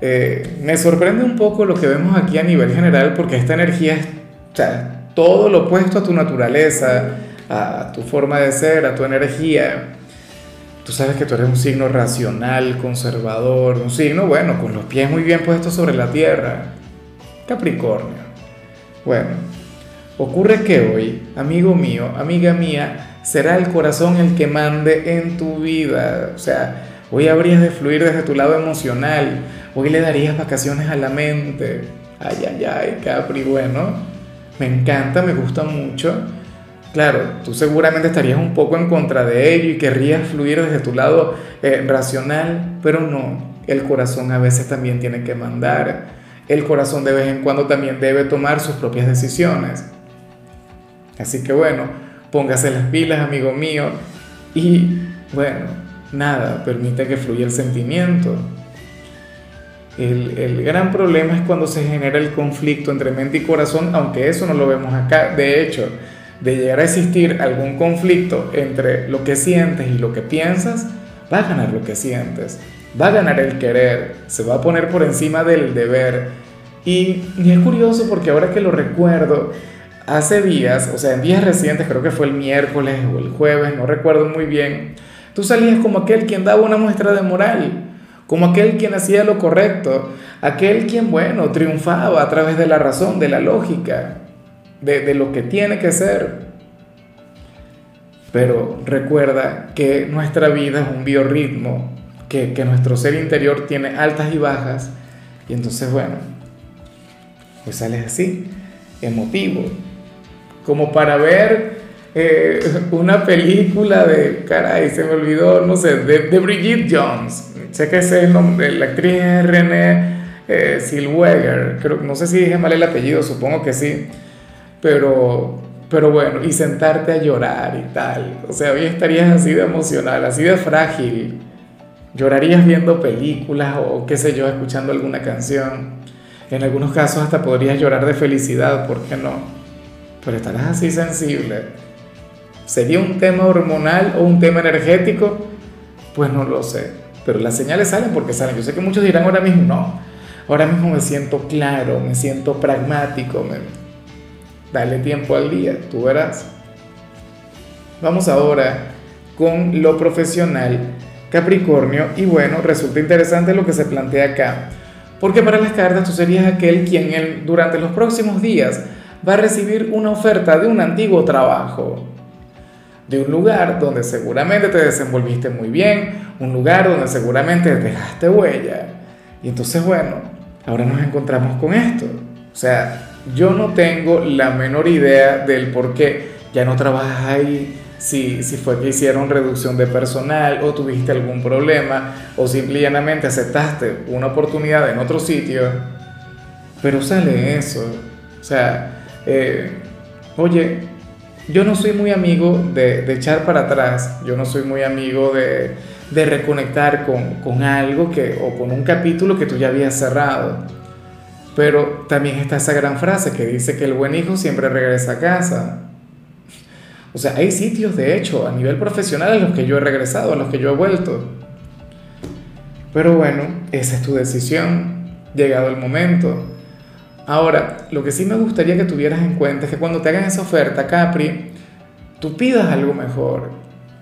eh, me sorprende un poco lo que vemos aquí a nivel general porque esta energía es todo lo opuesto a tu naturaleza, a tu forma de ser, a tu energía. Tú sabes que tú eres un signo racional, conservador, un signo, bueno, con los pies muy bien puestos sobre la tierra. Capricornio. Bueno, ocurre que hoy, amigo mío, amiga mía, será el corazón el que mande en tu vida. O sea, hoy habrías de fluir desde tu lado emocional Hoy le darías vacaciones a la mente. Ay, ay, ay, Capri, bueno, me encanta, me gusta mucho. Claro, tú seguramente estarías un poco en contra de ello y querrías fluir desde tu lado eh, racional, pero no, el corazón a veces también tiene que mandar. El corazón de vez en cuando también debe tomar sus propias decisiones. Así que bueno, póngase las pilas, amigo mío, y bueno, nada, permite que fluya el sentimiento. El, gran problema es cuando se genera el conflicto entre mente y corazón, aunque eso no lo vemos acá. De hecho, de llegar a existir algún conflicto entre lo que sientes y lo que piensas, va a ganar lo que sientes, va a ganar el querer, se va a poner por encima del deber. Y, y es curioso porque ahora que lo recuerdo, hace días, o sea, en días recientes, creo que fue el miércoles o el jueves, no recuerdo muy bien, tú salías como aquel quien daba una muestra de moral como aquel quien hacía lo correcto, aquel quien, bueno, triunfaba a través de la razón, de la lógica, de, lo que tiene que ser. Pero recuerda que nuestra vida es un biorritmo, que, nuestro ser interior tiene altas y bajas, y entonces, bueno, pues sales así, emotivo, como para ver eh, una película de, caray, se me olvidó, no sé, de, de Brigitte Jones, sé que es el nombre, la actriz es René eh, Zellweger, creo, no sé si dije mal el apellido, supongo que sí, pero, pero bueno, y sentarte a llorar y tal, o sea, hoy estarías así de emocional, así de frágil, llorarías viendo películas o qué sé yo, escuchando alguna canción, en algunos casos hasta podrías llorar de felicidad, ¿por qué no? Pero estarás así sensible. ¿Sería un tema hormonal o un tema energético? Pues no lo sé pero las señales salen porque salen. Yo sé que muchos dirán ahora mismo, no, ahora mismo me siento claro, me siento pragmático, dale tiempo al día, tú verás. Vamos ahora con lo profesional, Capricornio, y bueno, resulta interesante lo que se plantea acá, porque para las cartas tú serías aquel quien durante los próximos días va a recibir una oferta de un antiguo trabajo de un lugar donde seguramente te desenvolviste muy bien, un lugar donde seguramente dejaste huella. Y entonces, bueno, ahora nos encontramos con esto. O sea, yo no tengo la menor idea del por qué ya no trabajas ahí, si, si fue que hicieron reducción de personal o tuviste algún problema o simplemente aceptaste una oportunidad en otro sitio. Pero sale eso. O sea, eh, oye, yo no soy muy amigo de, echar para atrás, yo no soy muy amigo de, reconectar con, algo que, o con un capítulo que tú ya habías cerrado. Pero también está esa gran frase que dice que el buen hijo siempre regresa a casa. O sea, hay sitios, de hecho, a nivel profesional en los que yo he regresado, a los que yo he vuelto. Pero bueno, esa es tu decisión, llegado el momento. Ahora, lo que sí me gustaría que tuvieras en cuenta es que cuando te hagan esa oferta, Capri, tú pidas algo mejor.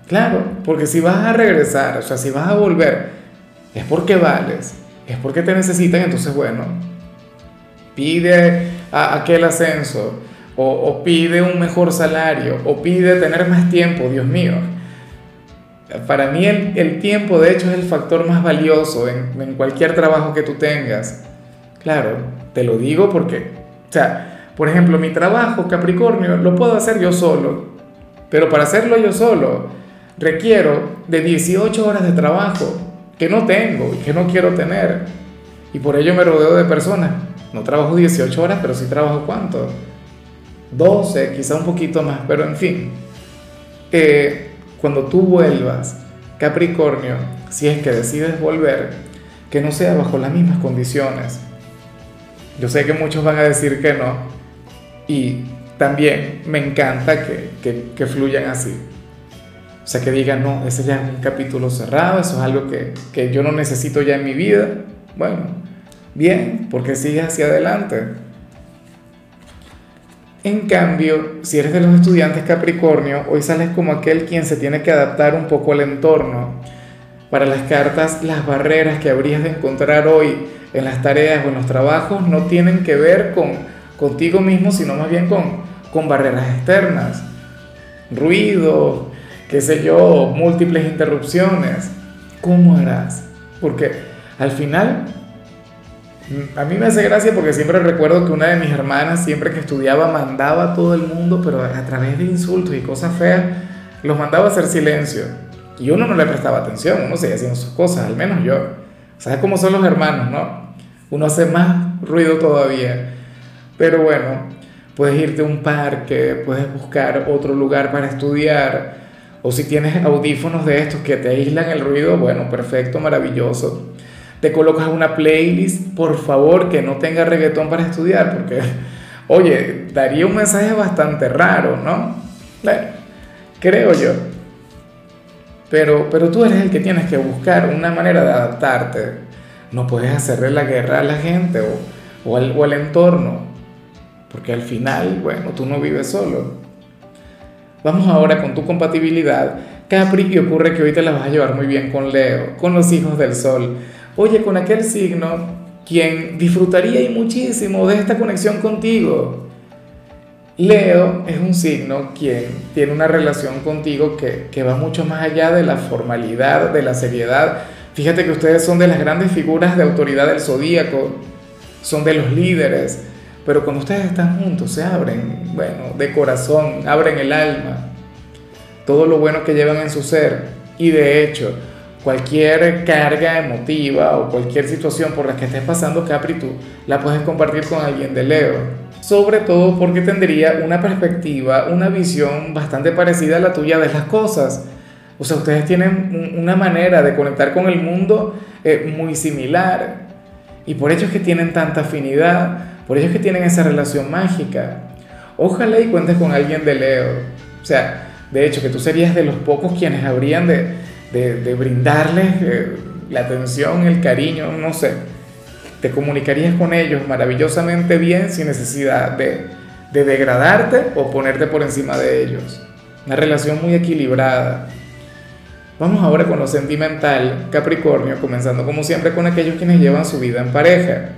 Claro, porque si vas a regresar, o sea, si vas a volver, es porque vales, es porque te necesitan, entonces bueno, pide aquel ascenso, o, pide un mejor salario, o pide tener más tiempo, Dios mío. Para mí el, tiempo, de hecho, es el factor más valioso en, en cualquier trabajo que tú tengas. Claro, te lo digo porque, o sea, por ejemplo, mi trabajo, Capricornio, lo puedo hacer yo solo, pero para hacerlo yo solo requiero de 18 horas de trabajo que no tengo y que no quiero tener. Y por ello me rodeo de personas. No trabajo 18 horas, pero sí trabajo cuánto? 12, quizá un poquito más, pero en fin. Eh, cuando tú vuelvas, Capricornio, si es que decides volver, que no sea bajo las mismas condiciones. Yo sé que muchos van a decir que no, y también me encanta que, que, que fluyan así. O sea, que digan, no, ese ya es un capítulo cerrado, eso es algo que, que yo no necesito ya en mi vida. Bueno, bien, porque sigue hacia adelante. En cambio, si eres de los estudiantes Capricornio, hoy sales como aquel quien se tiene que adaptar un poco al entorno. Para las cartas, las barreras que habrías de encontrar hoy en las tareas o en los trabajos no tienen que ver con contigo mismo, sino más bien con, con barreras externas. Ruido, qué sé yo, múltiples interrupciones. ¿Cómo harás? Porque al final, a mí me hace gracia porque siempre recuerdo que una de mis hermanas, siempre que estudiaba, mandaba a todo el mundo, pero a través de insultos y cosas feas, los mandaba a hacer silencio. Y uno no le prestaba atención, uno seguía haciendo sus cosas, al menos yo. ¿Sabes cómo son los hermanos, no? Uno hace más ruido todavía. Pero bueno, puedes irte a un parque, puedes buscar otro lugar para estudiar, o si tienes audífonos de estos que te aíslan el ruido, bueno, perfecto, maravilloso. Te colocas una playlist, por favor, que no tenga reggaetón para estudiar, porque, oye, daría un mensaje bastante raro, ¿no? Bueno, creo yo. Pero, pero tú eres el que tienes que buscar una manera de adaptarte. No puedes hacerle la guerra a la gente o, al entorno, porque al final, bueno, tú no vives solo. Vamos ahora con tu compatibilidad. Capri, y ocurre que hoy te la vas a llevar muy bien con Leo, con los hijos del Sol. Oye, con aquel signo, quien disfrutaría y muchísimo de esta conexión contigo. Leo es un signo quien tiene una relación contigo que, que va mucho más allá de la formalidad, de la seriedad. Fíjate que ustedes son de las grandes figuras de autoridad del zodíaco, son de los líderes, pero cuando ustedes están juntos se abren, bueno, de corazón, abren el alma, todo lo bueno que llevan en su ser. Y de hecho, cualquier carga emotiva o cualquier situación por la que estés pasando, Capri, tú la puedes compartir con alguien de Leo. Sobre todo porque tendría una perspectiva, una visión bastante parecida a la tuya de las cosas. O sea, ustedes tienen una manera de conectar con el mundo eh, muy similar. Y por ello es que tienen tanta afinidad por ello es que tienen esa relación mágica. Ojalá y cuentes con alguien de Leo. O sea, de hecho, que tú serías de los pocos quienes habrían de, de, brindarles eh, la atención, el cariño, no sé. Te comunicarías con ellos maravillosamente bien sin necesidad de, de degradarte o ponerte por encima de ellos. Una relación muy equilibrada. Vamos ahora con lo sentimental, Capricornio, comenzando como siempre con aquellos quienes llevan su vida en pareja.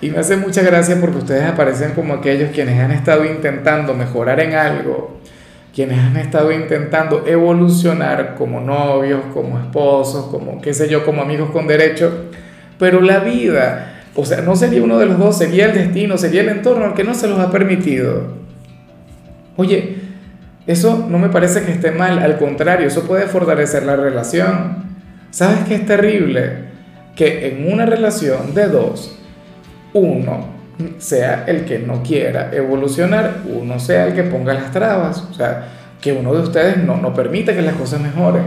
Y me hace mucha gracia porque ustedes aparecen como aquellos quienes han estado intentando mejorar en algo, quienes han estado intentando evolucionar como novios, como esposos, como qué sé yo, como amigos con derecho, pero la vida, o sea, no sería uno de los dos, sería el destino, sería el entorno el que no se los ha permitido. Oye, eso no me parece que esté mal, al contrario, eso puede fortalecer la relación. ¿Sabes qué es terrible? Que en una relación de dos, uno sea el que no quiera evolucionar, uno sea el que ponga las trabas, o sea, que uno de ustedes no, no permita que las cosas mejoren.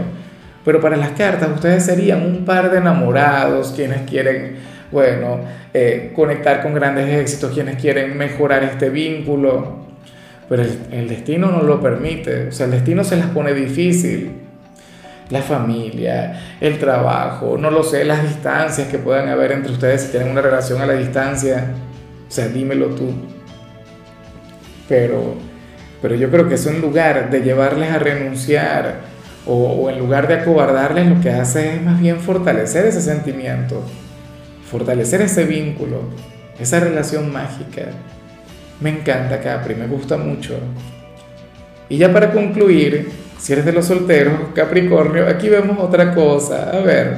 Pero para las cartas ustedes serían un par de enamorados quienes quieren, bueno, eh, conectar con grandes éxitos, quienes quieren mejorar este vínculo. Pero el, el destino no lo permite, o sea, el destino se las pone difícil la familia, el trabajo, no lo sé, las distancias que puedan haber entre ustedes si tienen una relación a la distancia. O sea, dímelo tú. Pero, pero yo creo que eso en lugar de llevarles a renunciar o, o en lugar de acobardarles, lo que hace es más bien fortalecer ese sentimiento, fortalecer ese vínculo, esa relación mágica. Me encanta Capri, me gusta mucho. Y ya para concluir, si eres de los solteros, Capricornio, aquí vemos otra cosa. A ver,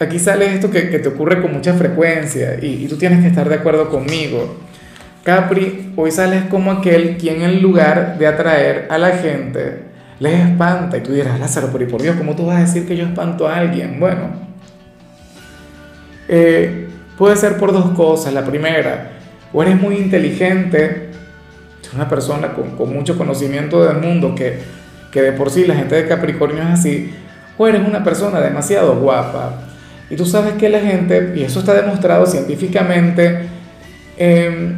aquí sale esto que, te ocurre con mucha frecuencia y, tú tienes que estar de acuerdo conmigo. Capri, hoy sales como aquel quien en lugar de atraer a la gente, les espanta. Y tú dirás, Lázaro, pero y por Dios, ¿cómo tú vas a decir que yo espanto a alguien? Bueno, eh, puede ser por dos cosas. La primera, o eres muy inteligente, una persona con mucho conocimiento del mundo, que, que de por sí la gente de Capricornio es así, o eres una persona demasiado guapa. Y tú sabes que la gente, y eso está demostrado científicamente, eh,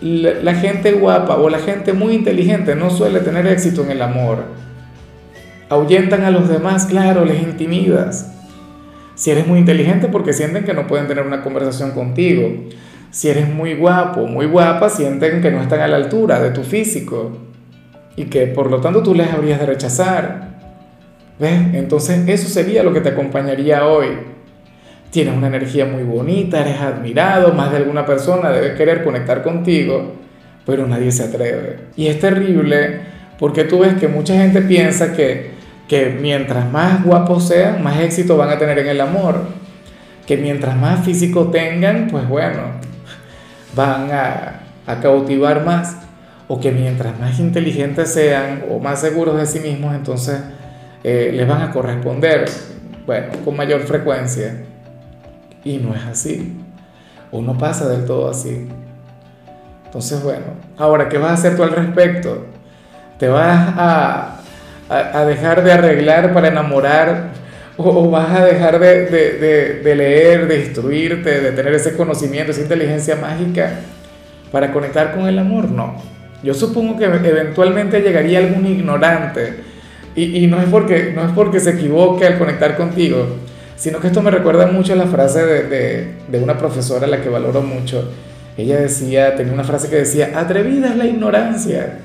la, gente guapa o la gente muy inteligente no suele tener éxito en el amor. Ahuyentan a los demás, claro, les intimidas. Si eres muy inteligente porque sienten que no pueden tener una conversación contigo. Si eres muy guapo, muy guapa, sienten que no están a la altura de tu físico y que por lo tanto tú les habrías de rechazar. ¿Ves? Entonces eso sería lo que te acompañaría hoy tienes una energía muy bonita, eres admirado, más de alguna persona debe querer conectar contigo, pero nadie se atreve. Y es terrible porque tú ves que mucha gente piensa que, que mientras más guapos sean, más éxito van a tener en el amor. Que mientras más físico tengan, pues bueno, van a, a cautivar más. O que mientras más inteligentes sean o más seguros de sí mismos, entonces eh, les van a corresponder, bueno, con mayor frecuencia. Y no es así. O no pasa del todo así. Entonces, bueno, ahora, ¿qué vas a hacer tú al respecto? ¿Te vas a, a, dejar de arreglar para enamorar? ¿O, vas a dejar de, de, de, leer, de instruirte, de tener ese conocimiento, esa inteligencia mágica para conectar con el amor? No. Yo supongo que eventualmente llegaría algún ignorante. Y, y no, es porque, no es porque se equivoque al conectar contigo, sino que esto me recuerda mucho a la frase de, de, una profesora a la que valoro mucho. Ella decía, tenía una frase que decía, atrevida es la ignorancia.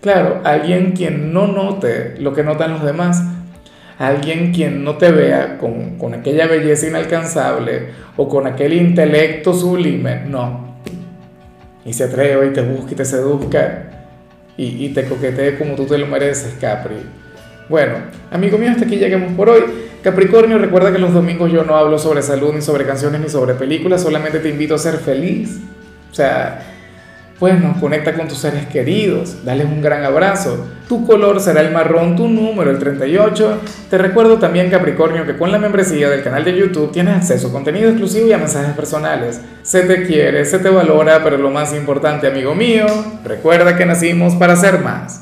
Claro, alguien quien no note lo que notan los demás, alguien quien no te vea con, con aquella belleza inalcanzable o con aquel intelecto sublime, no. Y se atreve y te busca y te seduzca y, y te coquetee como tú te lo mereces, Capri. Bueno, amigo mío, hasta aquí llegamos por hoy. Capricornio, recuerda que los domingos yo no hablo sobre salud, ni sobre canciones, ni sobre películas, solamente te invito a ser feliz. O sea, bueno, conecta con tus seres queridos, dale un gran abrazo. Tu color será el marrón, tu número el 38. Te recuerdo también, Capricornio, que con la membresía del canal de YouTube tienes acceso a contenido exclusivo y a mensajes personales. Se te quiere, se te valora, pero lo más importante, amigo mío, recuerda que nacimos para ser más.